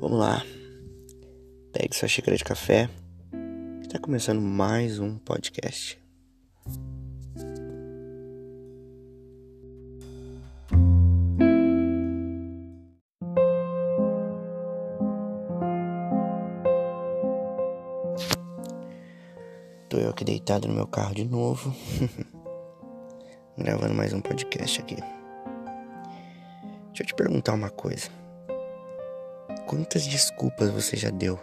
Vamos lá. Pegue sua xícara de café. Está começando mais um podcast. Tô eu aqui deitado no meu carro de novo. Gravando mais um podcast aqui. Deixa eu te perguntar uma coisa. Quantas desculpas você já deu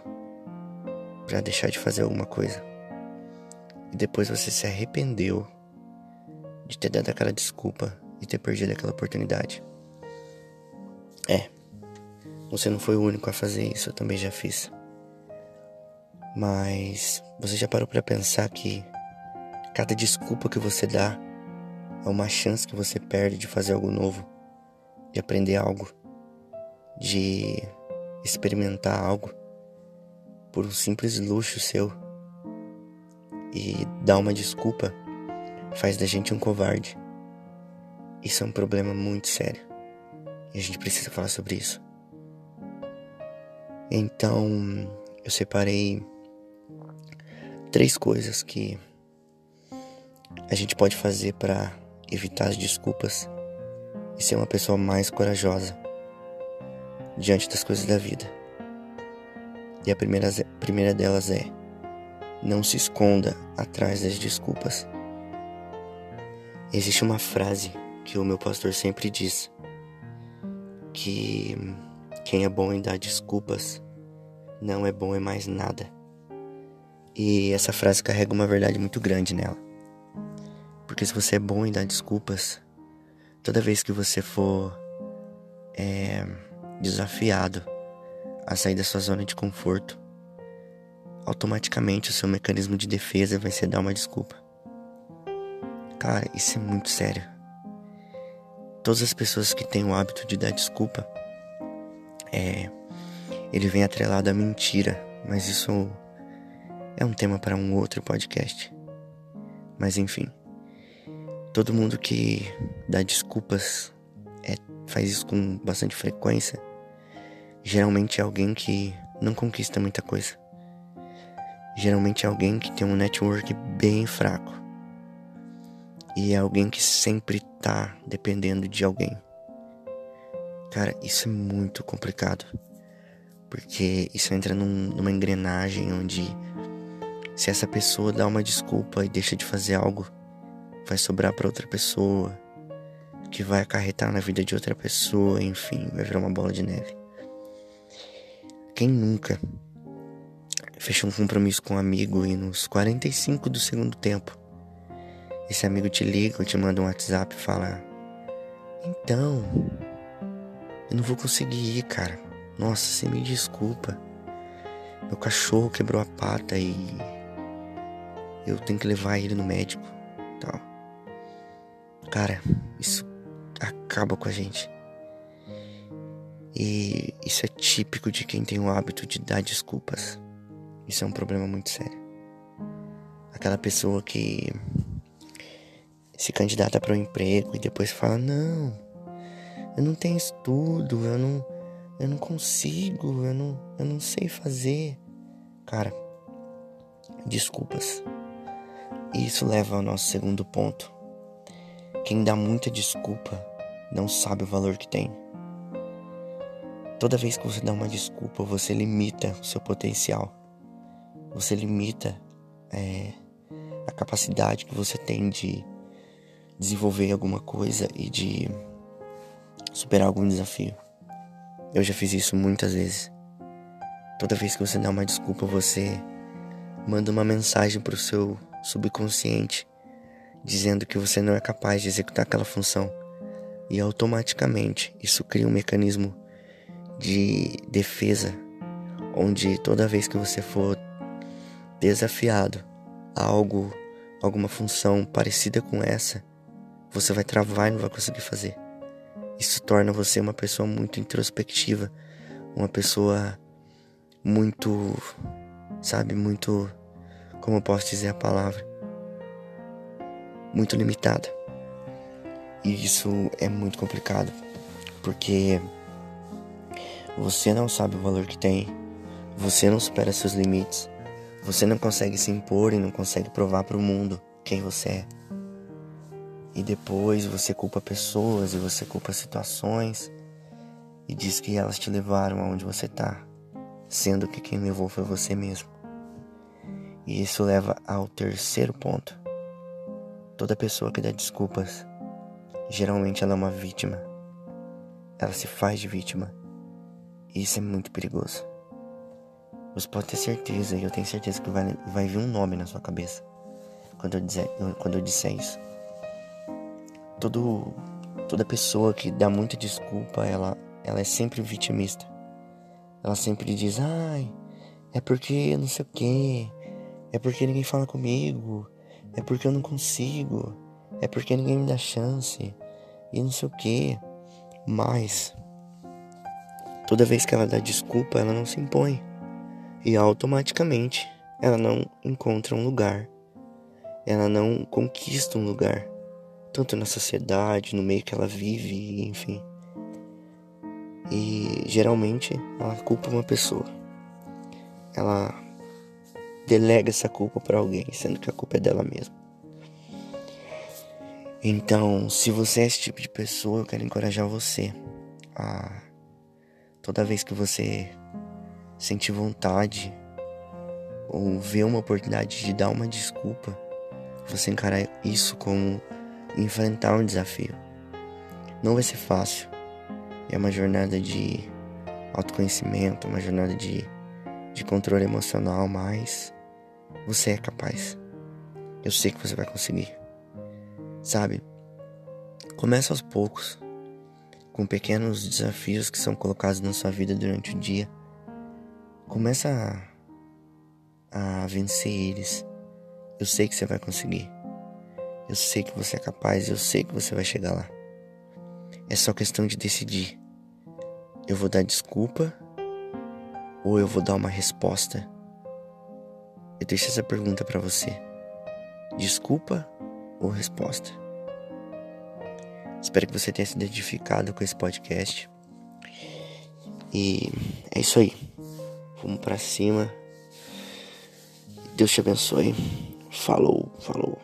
para deixar de fazer alguma coisa? E depois você se arrependeu de ter dado aquela desculpa e ter perdido aquela oportunidade? É. Você não foi o único a fazer isso, eu também já fiz. Mas você já parou para pensar que cada desculpa que você dá é uma chance que você perde de fazer algo novo, de aprender algo, de experimentar algo por um simples luxo seu e dar uma desculpa faz da gente um covarde. Isso é um problema muito sério e a gente precisa falar sobre isso. Então, eu separei três coisas que a gente pode fazer para evitar as desculpas e ser uma pessoa mais corajosa diante das coisas da vida. E a primeira, a primeira delas é: não se esconda atrás das desculpas. Existe uma frase que o meu pastor sempre diz: que quem é bom em dar desculpas não é bom em mais nada. E essa frase carrega uma verdade muito grande nela. Porque se você é bom em dar desculpas, toda vez que você for é, desafiado a sair da sua zona de conforto, automaticamente o seu mecanismo de defesa vai ser dar uma desculpa. Cara, isso é muito sério. Todas as pessoas que têm o hábito de dar desculpa, é, ele vem atrelado à mentira, mas isso é um tema para um outro podcast. Mas enfim, todo mundo que dá desculpas é, faz isso com bastante frequência geralmente é alguém que não conquista muita coisa. Geralmente é alguém que tem um network bem fraco. E é alguém que sempre tá dependendo de alguém. Cara, isso é muito complicado. Porque isso entra num, numa engrenagem onde se essa pessoa dá uma desculpa e deixa de fazer algo, vai sobrar para outra pessoa, que vai acarretar na vida de outra pessoa, enfim, vai virar uma bola de neve. Quem nunca fechou um compromisso com um amigo e nos 45 do segundo tempo, esse amigo te liga ou te manda um WhatsApp e fala: Então, eu não vou conseguir ir, cara. Nossa, você me desculpa. Meu cachorro quebrou a pata e eu tenho que levar ele no médico, tal. Cara, isso acaba com a gente. E isso é típico de quem tem o hábito de dar desculpas. Isso é um problema muito sério. Aquela pessoa que se candidata para um emprego e depois fala: Não, eu não tenho estudo, eu não, eu não consigo, eu não, eu não sei fazer. Cara, desculpas. E isso leva ao nosso segundo ponto. Quem dá muita desculpa não sabe o valor que tem. Toda vez que você dá uma desculpa, você limita o seu potencial. Você limita é, a capacidade que você tem de desenvolver alguma coisa e de superar algum desafio. Eu já fiz isso muitas vezes. Toda vez que você dá uma desculpa, você manda uma mensagem para o seu subconsciente dizendo que você não é capaz de executar aquela função. E automaticamente isso cria um mecanismo de defesa, onde toda vez que você for desafiado a algo, alguma função parecida com essa, você vai travar e não vai conseguir fazer. Isso torna você uma pessoa muito introspectiva, uma pessoa muito, sabe, muito, como eu posso dizer a palavra, muito limitada. E isso é muito complicado, porque Você não sabe o valor que tem. Você não supera seus limites. Você não consegue se impor e não consegue provar para o mundo quem você é. E depois você culpa pessoas e você culpa situações e diz que elas te levaram aonde você está, sendo que quem levou foi você mesmo. E isso leva ao terceiro ponto. Toda pessoa que dá desculpas, geralmente ela é uma vítima. Ela se faz de vítima. Isso é muito perigoso. Você pode ter certeza, e eu tenho certeza que vai, vai vir um nome na sua cabeça quando eu, dizer, quando eu disser isso. Todo, toda pessoa que dá muita desculpa, ela, ela é sempre vitimista. Ela sempre diz, ai, é porque não sei o que, é porque ninguém fala comigo. É porque eu não consigo. É porque ninguém me dá chance. E não sei o que. Mas toda vez que ela dá desculpa, ela não se impõe. E automaticamente ela não encontra um lugar. Ela não conquista um lugar. Tanto na sociedade, no meio que ela vive, enfim. E geralmente ela culpa uma pessoa. Ela delega essa culpa para alguém, sendo que a culpa é dela mesma. Então, se você é esse tipo de pessoa, eu quero encorajar você a toda vez que você sentir vontade ou ver uma oportunidade de dar uma desculpa, você encarar isso como enfrentar um desafio. Não vai ser fácil. É uma jornada de autoconhecimento, uma jornada de, de controle emocional, mas você é capaz. Eu sei que você vai conseguir. Sabe? Começa aos poucos, com pequenos desafios que são colocados na sua vida durante o dia. Começa a, a vencer eles. Eu sei que você vai conseguir. Eu sei que você é capaz, eu sei que você vai chegar lá. É só questão de decidir. Eu vou dar desculpa ou eu vou dar uma resposta eu deixo essa pergunta para você: desculpa ou resposta? Espero que você tenha se identificado com esse podcast. E é isso aí. Vamos para cima. Deus te abençoe. Falou, falou.